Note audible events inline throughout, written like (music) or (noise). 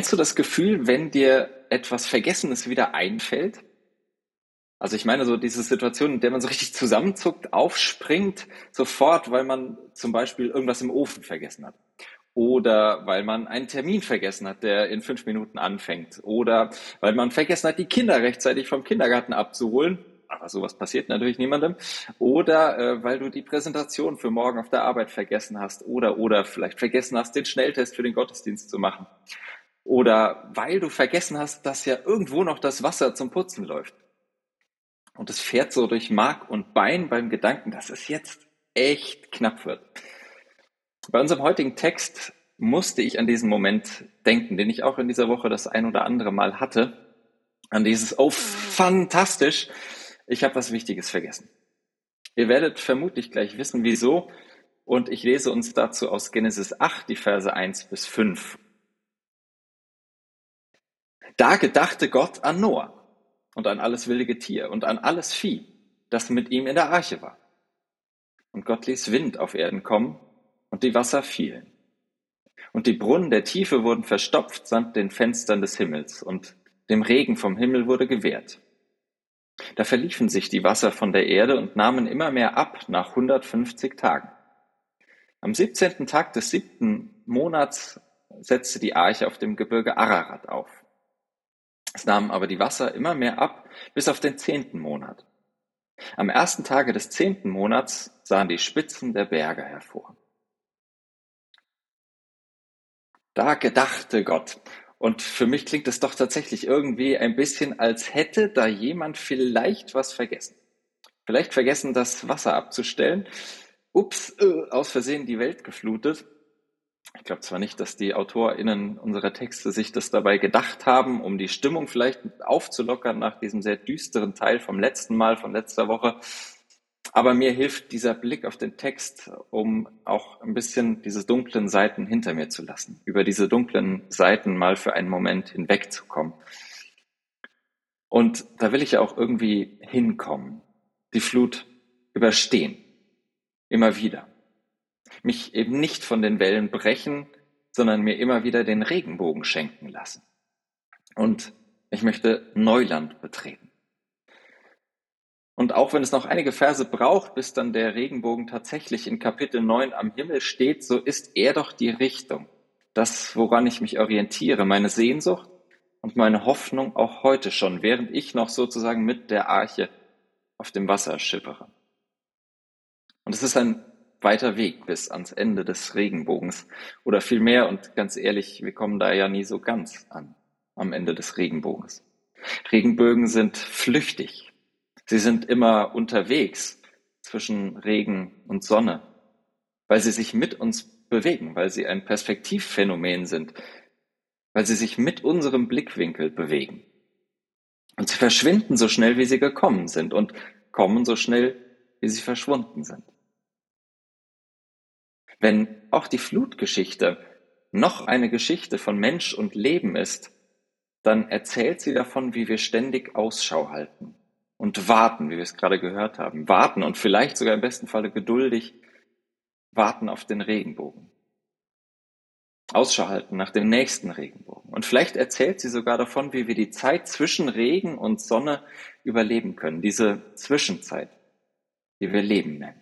Kennst du das Gefühl, wenn dir etwas Vergessenes wieder einfällt? Also ich meine so diese Situation, in der man so richtig zusammenzuckt, aufspringt, sofort, weil man zum Beispiel irgendwas im Ofen vergessen hat. Oder weil man einen Termin vergessen hat, der in fünf Minuten anfängt. Oder weil man vergessen hat, die Kinder rechtzeitig vom Kindergarten abzuholen. Aber sowas passiert natürlich niemandem. Oder äh, weil du die Präsentation für morgen auf der Arbeit vergessen hast. Oder, oder vielleicht vergessen hast, den Schnelltest für den Gottesdienst zu machen. Oder weil du vergessen hast, dass ja irgendwo noch das Wasser zum Putzen läuft. Und es fährt so durch Mark und Bein beim Gedanken, dass es jetzt echt knapp wird. Bei unserem heutigen Text musste ich an diesen Moment denken, den ich auch in dieser Woche das ein oder andere Mal hatte. An dieses, oh, fantastisch, ich habe was Wichtiges vergessen. Ihr werdet vermutlich gleich wissen, wieso. Und ich lese uns dazu aus Genesis 8, die Verse 1 bis 5. Da gedachte Gott an Noah und an alles wilde Getier und an alles Vieh, das mit ihm in der Arche war. Und Gott ließ Wind auf Erden kommen und die Wasser fielen. Und die Brunnen der Tiefe wurden verstopft samt den Fenstern des Himmels und dem Regen vom Himmel wurde gewährt. Da verliefen sich die Wasser von der Erde und nahmen immer mehr ab nach 150 Tagen. Am 17. Tag des siebten Monats setzte die Arche auf dem Gebirge Ararat auf. Es nahmen aber die Wasser immer mehr ab, bis auf den zehnten Monat. Am ersten Tage des zehnten Monats sahen die Spitzen der Berge hervor. Da gedachte Gott. Und für mich klingt es doch tatsächlich irgendwie ein bisschen, als hätte da jemand vielleicht was vergessen. Vielleicht vergessen, das Wasser abzustellen. Ups, äh, aus Versehen die Welt geflutet ich glaube zwar nicht, dass die AutorInnen unserer Texte sich das dabei gedacht haben, um die Stimmung vielleicht aufzulockern nach diesem sehr düsteren Teil vom letzten Mal, von letzter Woche. Aber mir hilft dieser Blick auf den Text, um auch ein bisschen diese dunklen Seiten hinter mir zu lassen, über diese dunklen Seiten mal für einen Moment hinwegzukommen. Und da will ich ja auch irgendwie hinkommen, die Flut überstehen, immer wieder mich eben nicht von den Wellen brechen, sondern mir immer wieder den Regenbogen schenken lassen. Und ich möchte Neuland betreten. Und auch wenn es noch einige Verse braucht, bis dann der Regenbogen tatsächlich in Kapitel 9 am Himmel steht, so ist er doch die Richtung, das, woran ich mich orientiere, meine Sehnsucht und meine Hoffnung auch heute schon, während ich noch sozusagen mit der Arche auf dem Wasser schippere. Und es ist ein weiter Weg bis ans Ende des Regenbogens. Oder vielmehr, und ganz ehrlich, wir kommen da ja nie so ganz an, am Ende des Regenbogens. Regenbögen sind flüchtig. Sie sind immer unterwegs zwischen Regen und Sonne, weil sie sich mit uns bewegen, weil sie ein Perspektivphänomen sind, weil sie sich mit unserem Blickwinkel bewegen. Und sie verschwinden so schnell, wie sie gekommen sind und kommen so schnell, wie sie verschwunden sind. Wenn auch die Flutgeschichte noch eine Geschichte von Mensch und Leben ist, dann erzählt sie davon, wie wir ständig Ausschau halten und warten, wie wir es gerade gehört haben, warten und vielleicht sogar im besten Falle geduldig warten auf den Regenbogen. Ausschau halten nach dem nächsten Regenbogen. Und vielleicht erzählt sie sogar davon, wie wir die Zeit zwischen Regen und Sonne überleben können, diese Zwischenzeit, die wir Leben nennen.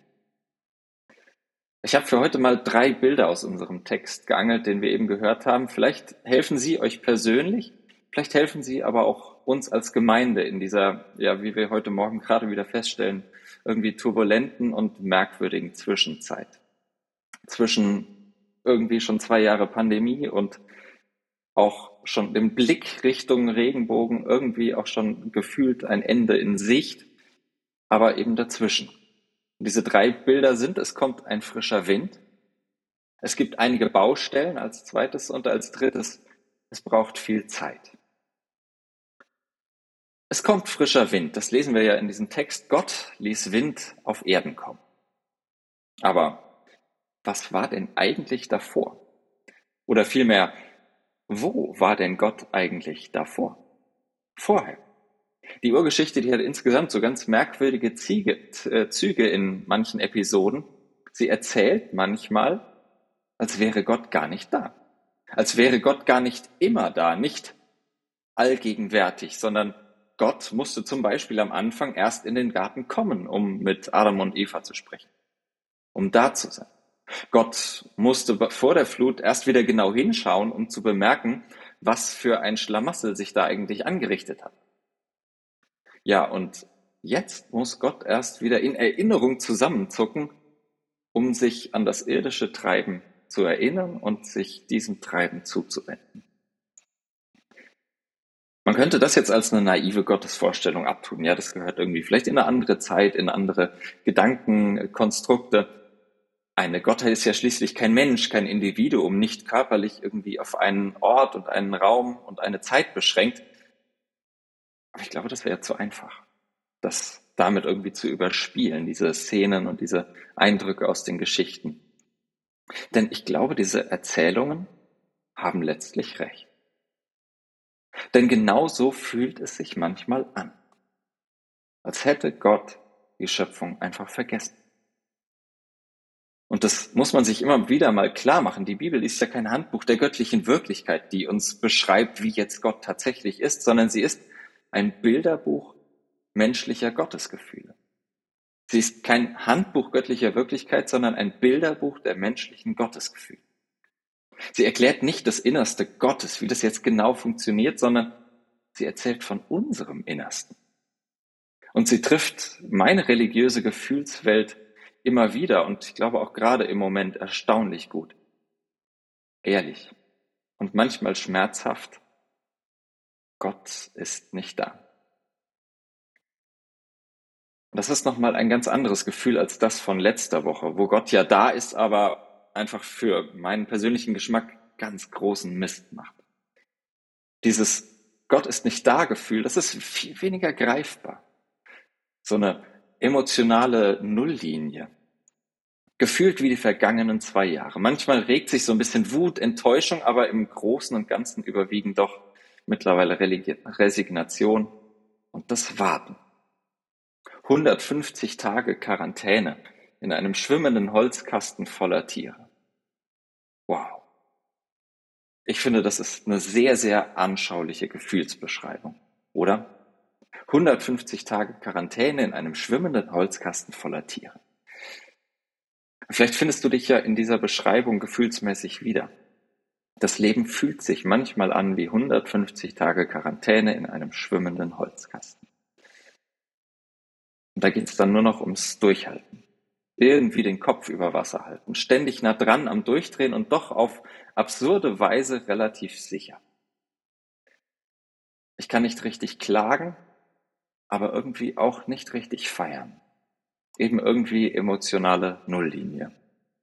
Ich habe für heute mal drei Bilder aus unserem Text geangelt, den wir eben gehört haben. Vielleicht helfen sie euch persönlich, vielleicht helfen sie aber auch uns als Gemeinde in dieser, ja, wie wir heute Morgen gerade wieder feststellen, irgendwie turbulenten und merkwürdigen Zwischenzeit. Zwischen irgendwie schon zwei Jahre Pandemie und auch schon dem Blick Richtung Regenbogen irgendwie auch schon gefühlt ein Ende in Sicht, aber eben dazwischen. Und diese drei Bilder sind, es kommt ein frischer Wind, Es gibt einige Baustellen als zweites und als drittes, es braucht viel Zeit. Es kommt frischer Wind, das lesen wir ja in diesem Text. Gott ließ Wind auf Erden kommen. Aber was war denn eigentlich davor? Oder vielmehr, wo war denn Gott eigentlich davor? Vorher. Die Urgeschichte, die hat insgesamt so ganz merkwürdige äh, Züge in manchen Episoden. Sie erzählt manchmal, als wäre Gott gar nicht da. Als wäre Gott gar nicht immer da, nicht allgegenwärtig, sondern Gott musste zum Beispiel am Anfang erst in den Garten kommen, um mit Adam und Eva zu sprechen, um da zu sein. Gott musste vor der Flut erst wieder genau hinschauen, um zu bemerken, was für ein Schlamassel sich da eigentlich angerichtet hat. Ja, und jetzt muss Gott erst wieder in Erinnerung zusammenzucken, um sich an das irdische Treiben zu erinnern und sich diesem Treiben zuzuwenden. Man könnte das jetzt als eine naive Gottesvorstellung abtun. Ja, das gehört irgendwie vielleicht in eine andere Zeit, in andere Gedankenkonstrukte. Eine Gottheit ist ja schließlich kein Mensch, kein Individuum, nicht körperlich irgendwie auf einen Ort und einen Raum und eine Zeit beschränkt. Aber ich glaube, das wäre zu einfach, das damit irgendwie zu überspielen, diese Szenen und diese Eindrücke aus den Geschichten. Denn ich glaube, diese Erzählungen haben letztlich recht. Denn genau so fühlt es sich manchmal an, als hätte Gott die Schöpfung einfach vergessen. Und das muss man sich immer wieder mal klar machen. Die Bibel ist ja kein Handbuch der göttlichen Wirklichkeit, die uns beschreibt, wie jetzt Gott tatsächlich ist, sondern sie ist ein Bilderbuch menschlicher Gottesgefühle. Sie ist kein Handbuch göttlicher Wirklichkeit, sondern ein Bilderbuch der menschlichen Gottesgefühle. Sie erklärt nicht das Innerste Gottes, wie das jetzt genau funktioniert, sondern sie erzählt von unserem Innersten. Und sie trifft meine religiöse Gefühlswelt immer wieder und ich glaube auch gerade im Moment erstaunlich gut. Ehrlich und manchmal schmerzhaft. Gott ist nicht da. Das ist nochmal ein ganz anderes Gefühl als das von letzter Woche, wo Gott ja da ist, aber einfach für meinen persönlichen Geschmack ganz großen Mist macht. Dieses Gott ist nicht da Gefühl, das ist viel weniger greifbar. So eine emotionale Nulllinie. Gefühlt wie die vergangenen zwei Jahre. Manchmal regt sich so ein bisschen Wut, Enttäuschung, aber im Großen und Ganzen überwiegen doch mittlerweile Resignation und das Warten. 150 Tage Quarantäne in einem schwimmenden Holzkasten voller Tiere. Wow. Ich finde, das ist eine sehr, sehr anschauliche Gefühlsbeschreibung, oder? 150 Tage Quarantäne in einem schwimmenden Holzkasten voller Tiere. Vielleicht findest du dich ja in dieser Beschreibung gefühlsmäßig wieder. Das Leben fühlt sich manchmal an wie 150 Tage Quarantäne in einem schwimmenden Holzkasten. Und da geht es dann nur noch ums Durchhalten irgendwie den Kopf über Wasser halten, ständig nah dran am Durchdrehen und doch auf absurde Weise relativ sicher. Ich kann nicht richtig klagen, aber irgendwie auch nicht richtig feiern. Eben irgendwie emotionale Nulllinie.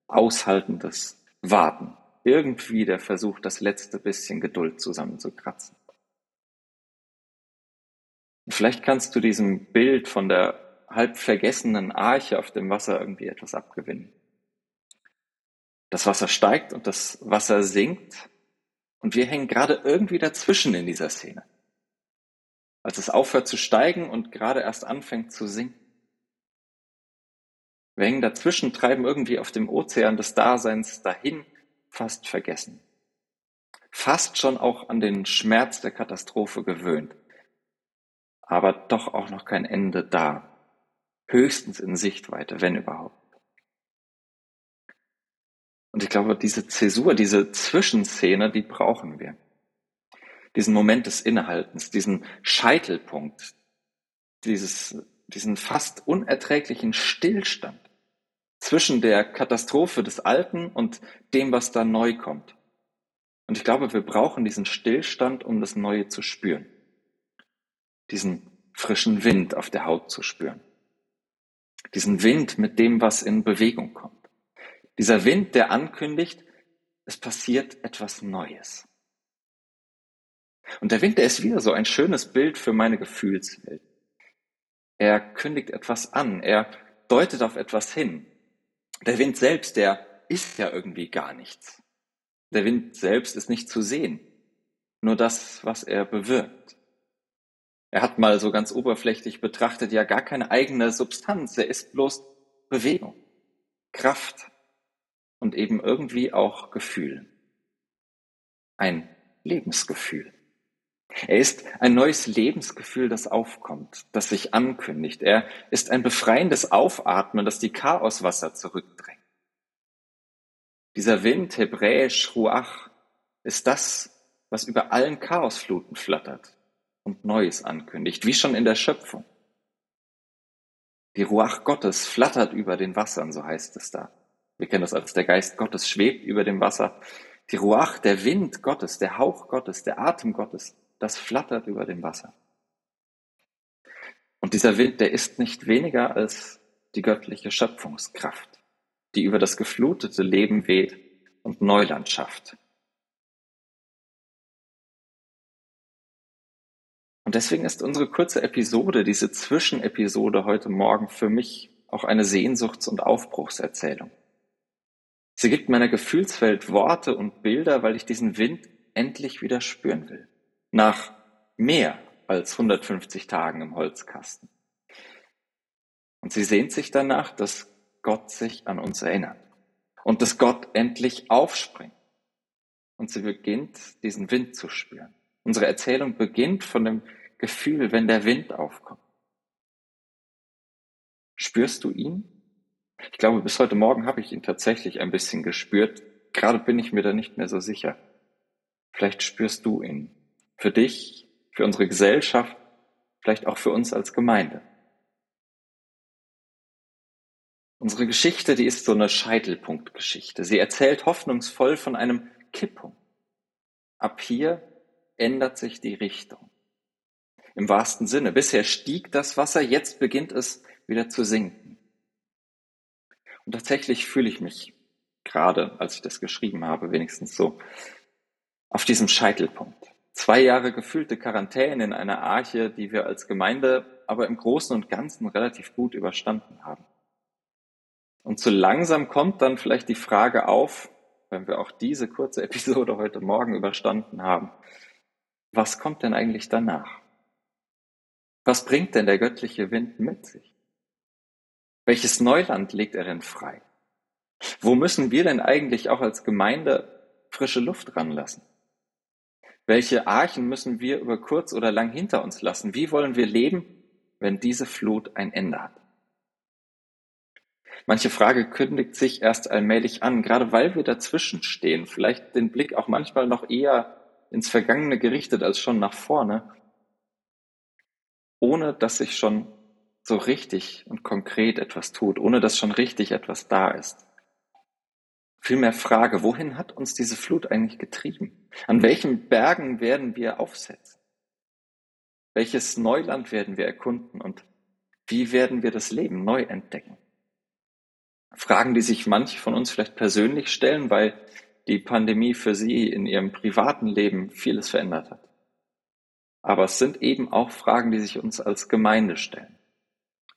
Aushaltendes Warten. Irgendwie der Versuch, das letzte bisschen Geduld zusammenzukratzen. vielleicht kannst du diesem Bild von der halb vergessenen Arche auf dem Wasser irgendwie etwas abgewinnen. Das Wasser steigt und das Wasser sinkt und wir hängen gerade irgendwie dazwischen in dieser Szene. Als es aufhört zu steigen und gerade erst anfängt zu sinken. Wir hängen dazwischen, treiben irgendwie auf dem Ozean des Daseins dahin, fast vergessen. Fast schon auch an den Schmerz der Katastrophe gewöhnt. Aber doch auch noch kein Ende da höchstens in Sichtweite, wenn überhaupt. Und ich glaube, diese Zäsur, diese Zwischenszene, die brauchen wir. Diesen Moment des Innehaltens, diesen Scheitelpunkt, dieses, diesen fast unerträglichen Stillstand zwischen der Katastrophe des Alten und dem, was da neu kommt. Und ich glaube, wir brauchen diesen Stillstand, um das Neue zu spüren. Diesen frischen Wind auf der Haut zu spüren diesen Wind mit dem, was in Bewegung kommt. Dieser Wind, der ankündigt, es passiert etwas Neues. Und der Wind, der ist wieder so ein schönes Bild für meine Gefühlswelt. Er kündigt etwas an, er deutet auf etwas hin. Der Wind selbst, der ist ja irgendwie gar nichts. Der Wind selbst ist nicht zu sehen, nur das, was er bewirkt. Er hat mal so ganz oberflächlich betrachtet ja gar keine eigene Substanz, er ist bloß Bewegung, Kraft und eben irgendwie auch Gefühl. Ein Lebensgefühl. Er ist ein neues Lebensgefühl, das aufkommt, das sich ankündigt. Er ist ein befreiendes Aufatmen, das die Chaoswasser zurückdrängt. Dieser Wind, hebräisch Ruach, ist das, was über allen Chaosfluten flattert und Neues ankündigt, wie schon in der Schöpfung. Die Ruach Gottes flattert über den Wassern, so heißt es da. Wir kennen das als der Geist Gottes schwebt über dem Wasser. Die Ruach, der Wind Gottes, der Hauch Gottes, der Atem Gottes, das flattert über dem Wasser. Und dieser Wind, der ist nicht weniger als die göttliche Schöpfungskraft, die über das geflutete Leben weht und Neuland schafft. Und deswegen ist unsere kurze Episode, diese Zwischenepisode heute Morgen für mich auch eine Sehnsuchts- und Aufbruchserzählung. Sie gibt meiner Gefühlswelt Worte und Bilder, weil ich diesen Wind endlich wieder spüren will. Nach mehr als 150 Tagen im Holzkasten. Und sie sehnt sich danach, dass Gott sich an uns erinnert und dass Gott endlich aufspringt. Und sie beginnt, diesen Wind zu spüren. Unsere Erzählung beginnt von dem Gefühl, wenn der Wind aufkommt. Spürst du ihn? Ich glaube, bis heute Morgen habe ich ihn tatsächlich ein bisschen gespürt. Gerade bin ich mir da nicht mehr so sicher. Vielleicht spürst du ihn. Für dich, für unsere Gesellschaft, vielleicht auch für uns als Gemeinde. Unsere Geschichte, die ist so eine Scheitelpunktgeschichte. Sie erzählt hoffnungsvoll von einem Kipppunkt. Ab hier ändert sich die Richtung. Im wahrsten Sinne. Bisher stieg das Wasser, jetzt beginnt es wieder zu sinken. Und tatsächlich fühle ich mich gerade, als ich das geschrieben habe, wenigstens so, auf diesem Scheitelpunkt. Zwei Jahre gefühlte Quarantäne in einer Arche, die wir als Gemeinde aber im Großen und Ganzen relativ gut überstanden haben. Und so langsam kommt dann vielleicht die Frage auf, wenn wir auch diese kurze (laughs) Episode heute Morgen überstanden haben, was kommt denn eigentlich danach? Was bringt denn der göttliche Wind mit sich? Welches Neuland legt er denn frei? Wo müssen wir denn eigentlich auch als Gemeinde frische Luft ranlassen? Welche Archen müssen wir über kurz oder lang hinter uns lassen? Wie wollen wir leben, wenn diese Flut ein Ende hat? Manche Frage kündigt sich erst allmählich an, gerade weil wir dazwischen stehen, vielleicht den Blick auch manchmal noch eher ins Vergangene gerichtet als schon nach vorne, ohne dass sich schon so richtig und konkret etwas tut, ohne dass schon richtig etwas da ist. Vielmehr Frage, wohin hat uns diese Flut eigentlich getrieben? An welchen Bergen werden wir aufsetzen? Welches Neuland werden wir erkunden und wie werden wir das Leben neu entdecken? Fragen, die sich manche von uns vielleicht persönlich stellen, weil die Pandemie für sie in ihrem privaten Leben vieles verändert hat. Aber es sind eben auch Fragen, die sich uns als Gemeinde stellen,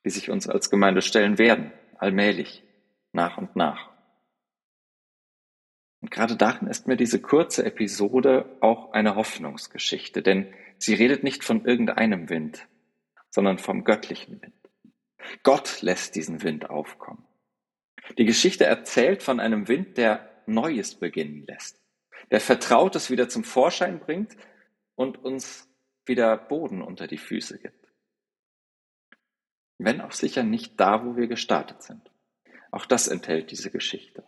die sich uns als Gemeinde stellen werden, allmählich, nach und nach. Und gerade darin ist mir diese kurze Episode auch eine Hoffnungsgeschichte, denn sie redet nicht von irgendeinem Wind, sondern vom göttlichen Wind. Gott lässt diesen Wind aufkommen. Die Geschichte erzählt von einem Wind, der Neues beginnen lässt, der Vertrautes wieder zum Vorschein bringt und uns wieder Boden unter die Füße gibt. Wenn auch sicher nicht da, wo wir gestartet sind. Auch das enthält diese Geschichte.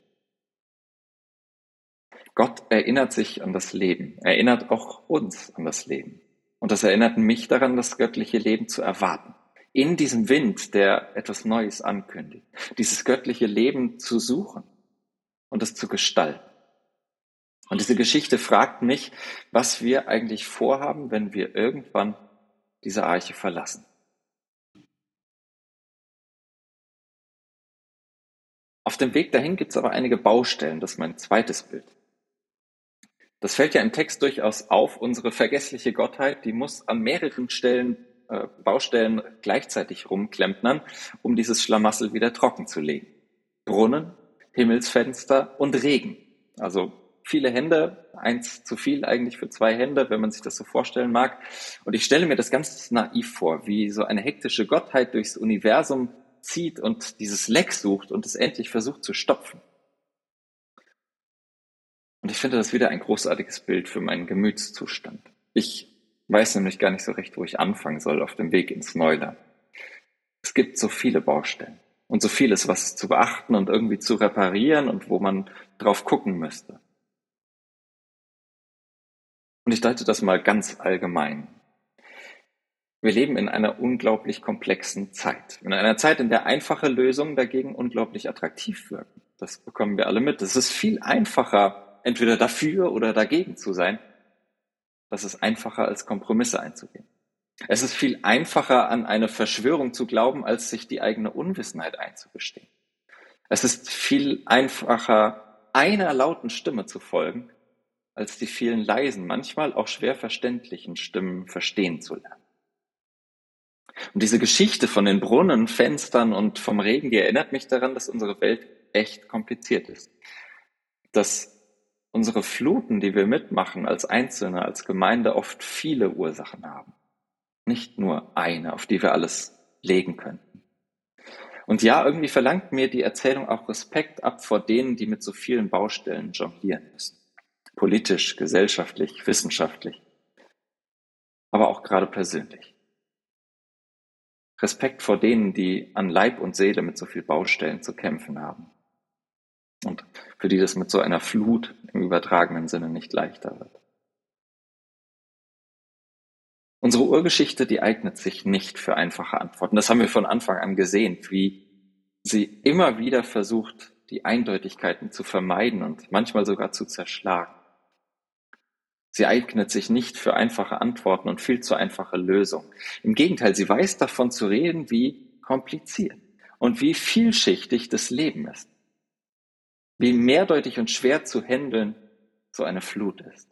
Gott erinnert sich an das Leben, erinnert auch uns an das Leben. Und das erinnert mich daran, das göttliche Leben zu erwarten in diesem Wind, der etwas Neues ankündigt, dieses göttliche Leben zu suchen und es zu gestalten. Und diese Geschichte fragt mich, was wir eigentlich vorhaben, wenn wir irgendwann diese Arche verlassen. Auf dem Weg dahin gibt es aber einige Baustellen, das ist mein zweites Bild. Das fällt ja im Text durchaus auf. Unsere vergessliche Gottheit, die muss an mehreren Stellen, äh, Baustellen gleichzeitig rumklempnern, um dieses Schlamassel wieder trocken zu legen. Brunnen, Himmelsfenster und Regen. Also viele Hände, eins zu viel eigentlich für zwei Hände, wenn man sich das so vorstellen mag. Und ich stelle mir das ganz naiv vor, wie so eine hektische Gottheit durchs Universum zieht und dieses Leck sucht und es endlich versucht zu stopfen. Ich finde das wieder ein großartiges Bild für meinen Gemütszustand. Ich weiß nämlich gar nicht so recht, wo ich anfangen soll auf dem Weg ins Neuland. Es gibt so viele Baustellen und so vieles, was zu beachten und irgendwie zu reparieren und wo man drauf gucken müsste. Und ich deute das mal ganz allgemein. Wir leben in einer unglaublich komplexen Zeit. In einer Zeit, in der einfache Lösungen dagegen unglaublich attraktiv wirken. Das bekommen wir alle mit. Es ist viel einfacher, entweder dafür oder dagegen zu sein. Das ist einfacher, als Kompromisse einzugehen. Es ist viel einfacher, an eine Verschwörung zu glauben, als sich die eigene Unwissenheit einzugestehen. Es ist viel einfacher, einer lauten Stimme zu folgen, als die vielen leisen, manchmal auch schwer verständlichen Stimmen verstehen zu lernen. Und diese Geschichte von den Brunnen, Fenstern und vom Regen, die erinnert mich daran, dass unsere Welt echt kompliziert ist. Dass unsere Fluten, die wir mitmachen als Einzelne, als Gemeinde, oft viele Ursachen haben. Nicht nur eine, auf die wir alles legen könnten. Und ja, irgendwie verlangt mir die Erzählung auch Respekt ab vor denen, die mit so vielen Baustellen jonglieren müssen politisch, gesellschaftlich, wissenschaftlich, aber auch gerade persönlich. Respekt vor denen, die an Leib und Seele mit so viel Baustellen zu kämpfen haben und für die das mit so einer Flut im übertragenen Sinne nicht leichter wird. Unsere Urgeschichte, die eignet sich nicht für einfache Antworten. Das haben wir von Anfang an gesehen, wie sie immer wieder versucht, die Eindeutigkeiten zu vermeiden und manchmal sogar zu zerschlagen. Sie eignet sich nicht für einfache Antworten und viel zu einfache Lösungen. Im Gegenteil, sie weiß davon zu reden, wie kompliziert und wie vielschichtig das Leben ist. Wie mehrdeutig und schwer zu handeln so eine Flut ist.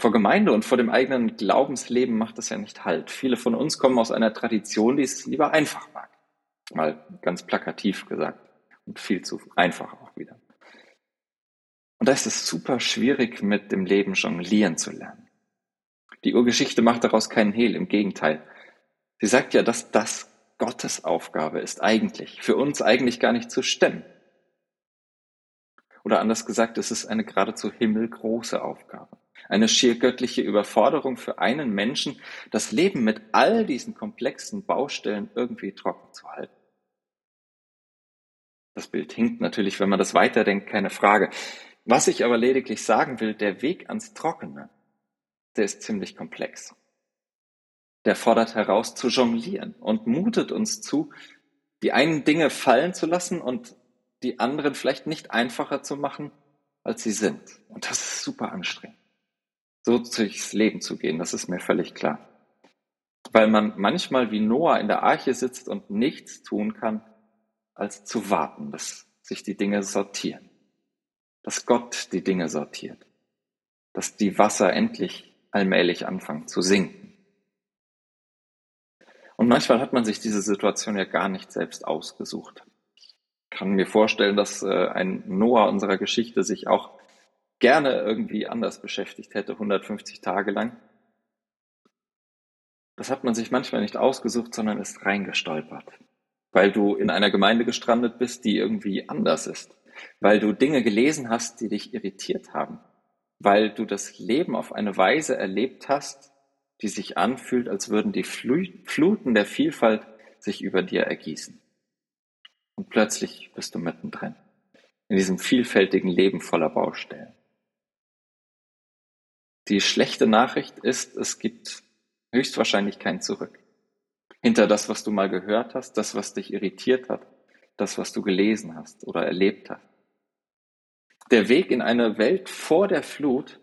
Vor Gemeinde und vor dem eigenen Glaubensleben macht es ja nicht Halt. Viele von uns kommen aus einer Tradition, die es lieber einfach mag. Mal ganz plakativ gesagt. Und viel zu einfach auch wieder. Und da ist es super schwierig, mit dem Leben jonglieren zu lernen. Die Urgeschichte macht daraus keinen Hehl, im Gegenteil. Sie sagt ja, dass das Gottes Aufgabe ist eigentlich, für uns eigentlich gar nicht zu stemmen. Oder anders gesagt, es ist eine geradezu himmelgroße Aufgabe. Eine schier göttliche Überforderung für einen Menschen, das Leben mit all diesen komplexen Baustellen irgendwie trocken zu halten. Das Bild hinkt natürlich, wenn man das weiterdenkt, keine Frage. Was ich aber lediglich sagen will, der Weg ans Trockene, der ist ziemlich komplex. Der fordert heraus zu jonglieren und mutet uns zu, die einen Dinge fallen zu lassen und die anderen vielleicht nicht einfacher zu machen, als sie sind. Und das ist super anstrengend. So durchs Leben zu gehen, das ist mir völlig klar. Weil man manchmal wie Noah in der Arche sitzt und nichts tun kann, als zu warten, dass sich die Dinge sortieren dass Gott die Dinge sortiert, dass die Wasser endlich allmählich anfangen zu sinken. Und manchmal hat man sich diese Situation ja gar nicht selbst ausgesucht. Ich kann mir vorstellen, dass äh, ein Noah unserer Geschichte sich auch gerne irgendwie anders beschäftigt hätte, 150 Tage lang. Das hat man sich manchmal nicht ausgesucht, sondern ist reingestolpert, weil du in einer Gemeinde gestrandet bist, die irgendwie anders ist weil du Dinge gelesen hast, die dich irritiert haben, weil du das Leben auf eine Weise erlebt hast, die sich anfühlt, als würden die Fluten der Vielfalt sich über dir ergießen. Und plötzlich bist du mittendrin, in diesem vielfältigen Leben voller Baustellen. Die schlechte Nachricht ist, es gibt höchstwahrscheinlich kein Zurück. Hinter das, was du mal gehört hast, das, was dich irritiert hat, das, was du gelesen hast oder erlebt hast. Der Weg in eine Welt vor der Flut,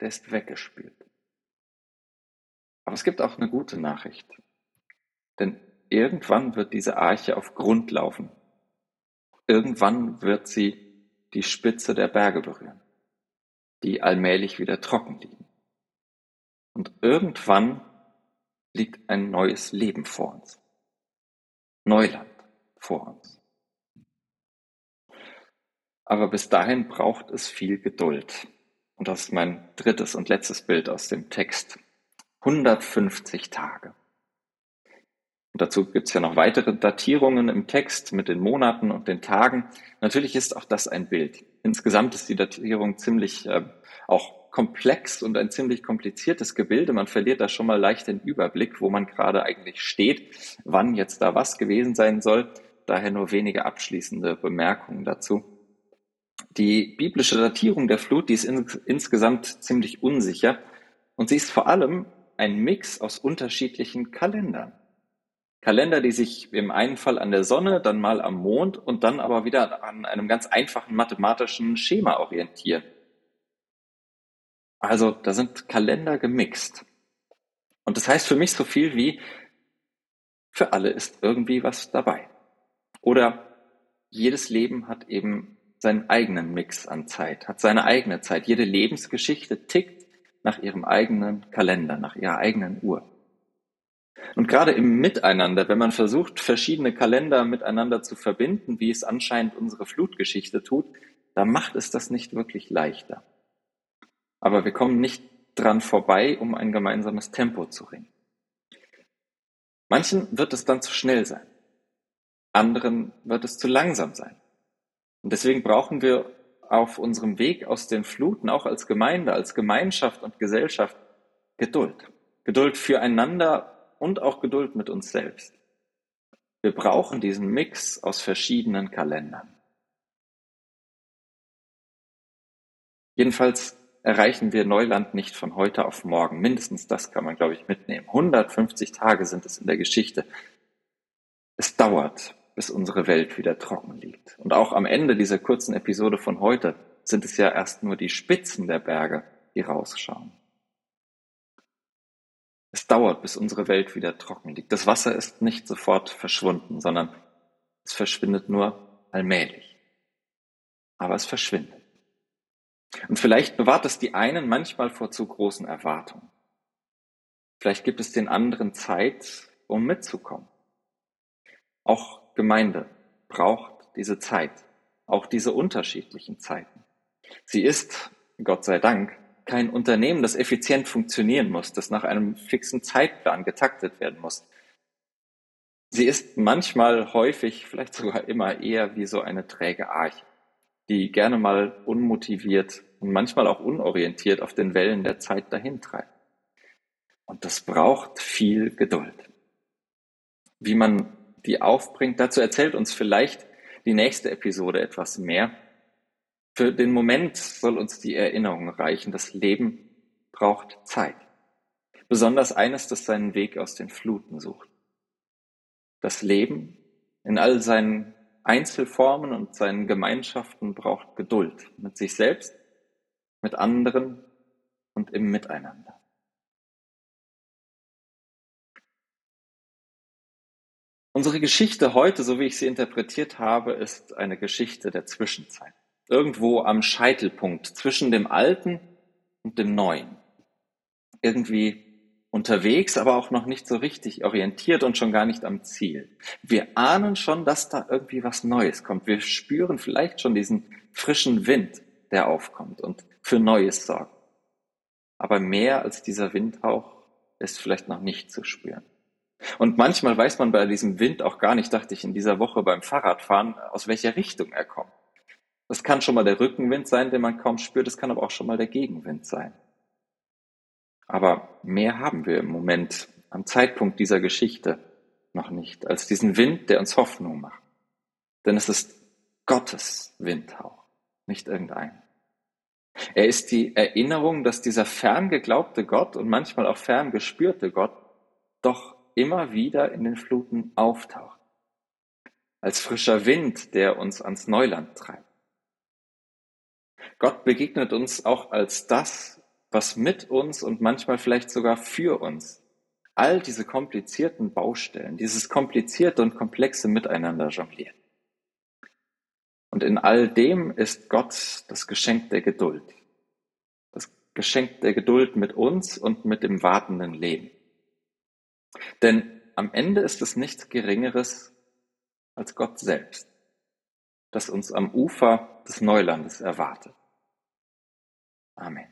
der ist weggespült. Aber es gibt auch eine gute Nachricht. Denn irgendwann wird diese Arche auf Grund laufen. Irgendwann wird sie die Spitze der Berge berühren. die allmählich wieder trocken liegen. Und irgendwann liegt ein neues Leben vor uns. Neuland vor uns. Aber bis dahin braucht es viel Geduld. Und das ist mein drittes und letztes Bild aus dem Text. 150 Tage. Und dazu gibt es ja noch weitere Datierungen im Text mit den Monaten und den Tagen. Natürlich ist auch das ein Bild. Insgesamt ist die Datierung ziemlich äh, auch komplex und ein ziemlich kompliziertes Gebilde. Man verliert da schon mal leicht den Überblick, wo man gerade eigentlich steht, wann jetzt da was gewesen sein soll. Daher nur wenige abschließende Bemerkungen dazu. Die biblische Datierung der Flut, die ist in, insgesamt ziemlich unsicher und sie ist vor allem ein Mix aus unterschiedlichen Kalendern. Kalender, die sich im einen Fall an der Sonne, dann mal am Mond und dann aber wieder an einem ganz einfachen mathematischen Schema orientieren. Also da sind Kalender gemixt. Und das heißt für mich so viel wie, für alle ist irgendwie was dabei. Oder jedes Leben hat eben seinen eigenen Mix an Zeit, hat seine eigene Zeit. Jede Lebensgeschichte tickt nach ihrem eigenen Kalender, nach ihrer eigenen Uhr. Und gerade im Miteinander, wenn man versucht, verschiedene Kalender miteinander zu verbinden, wie es anscheinend unsere Flutgeschichte tut, da macht es das nicht wirklich leichter. Aber wir kommen nicht dran vorbei, um ein gemeinsames Tempo zu ringen. Manchen wird es dann zu schnell sein. Anderen wird es zu langsam sein. Und deswegen brauchen wir auf unserem Weg aus den Fluten, auch als Gemeinde, als Gemeinschaft und Gesellschaft, Geduld. Geduld füreinander und auch Geduld mit uns selbst. Wir brauchen diesen Mix aus verschiedenen Kalendern. Jedenfalls erreichen wir Neuland nicht von heute auf morgen. Mindestens das kann man, glaube ich, mitnehmen. 150 Tage sind es in der Geschichte. Es dauert, bis unsere Welt wieder trocken liegt. Und auch am Ende dieser kurzen Episode von heute sind es ja erst nur die Spitzen der Berge, die rausschauen. Es dauert, bis unsere Welt wieder trocken liegt. Das Wasser ist nicht sofort verschwunden, sondern es verschwindet nur allmählich. Aber es verschwindet. Und vielleicht bewahrt es die einen manchmal vor zu großen Erwartungen. Vielleicht gibt es den anderen Zeit, um mitzukommen. Auch Gemeinde braucht diese Zeit, auch diese unterschiedlichen Zeiten. Sie ist, Gott sei Dank, kein Unternehmen, das effizient funktionieren muss, das nach einem fixen Zeitplan getaktet werden muss. Sie ist manchmal häufig, vielleicht sogar immer eher wie so eine träge Arche, die gerne mal unmotiviert und manchmal auch unorientiert auf den Wellen der Zeit dahintreibt. Und das braucht viel Geduld. Wie man die aufbringt, dazu erzählt uns vielleicht die nächste Episode etwas mehr. Für den Moment soll uns die Erinnerung reichen. Das Leben braucht Zeit. Besonders eines, das seinen Weg aus den Fluten sucht. Das Leben in all seinen Einzelformen und seinen Gemeinschaften braucht Geduld mit sich selbst, mit anderen und im Miteinander. Unsere Geschichte heute, so wie ich sie interpretiert habe, ist eine Geschichte der Zwischenzeit irgendwo am Scheitelpunkt zwischen dem Alten und dem Neuen. Irgendwie unterwegs, aber auch noch nicht so richtig orientiert und schon gar nicht am Ziel. Wir ahnen schon, dass da irgendwie was Neues kommt. Wir spüren vielleicht schon diesen frischen Wind, der aufkommt und für Neues sorgt. Aber mehr als dieser Windhauch ist vielleicht noch nicht zu spüren. Und manchmal weiß man bei diesem Wind auch gar nicht, dachte ich in dieser Woche beim Fahrradfahren, aus welcher Richtung er kommt. Das kann schon mal der Rückenwind sein, den man kaum spürt, es kann aber auch schon mal der Gegenwind sein. Aber mehr haben wir im Moment am Zeitpunkt dieser Geschichte noch nicht, als diesen Wind, der uns Hoffnung macht. Denn es ist Gottes Windhauch, nicht irgendein. Er ist die Erinnerung, dass dieser fern geglaubte Gott und manchmal auch fern gespürte Gott doch immer wieder in den Fluten auftaucht. Als frischer Wind, der uns ans Neuland treibt. Gott begegnet uns auch als das, was mit uns und manchmal vielleicht sogar für uns all diese komplizierten Baustellen, dieses komplizierte und komplexe Miteinander jongliert. Und in all dem ist Gott das Geschenk der Geduld, Geschenk der Geduld mit uns und mit dem wartenden Leben. Denn am Ende ist es nichts Geringeres als Gott selbst, das uns am Ufer des Neulandes erwartet. Amen.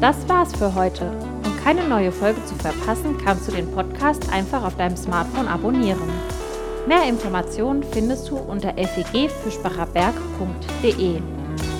Das war's für heute. Um keine neue Folge zu verpassen, kannst du den Podcast einfach auf deinem Smartphone abonnieren. Mehr Informationen findest du unter fegfischbacherberg.de.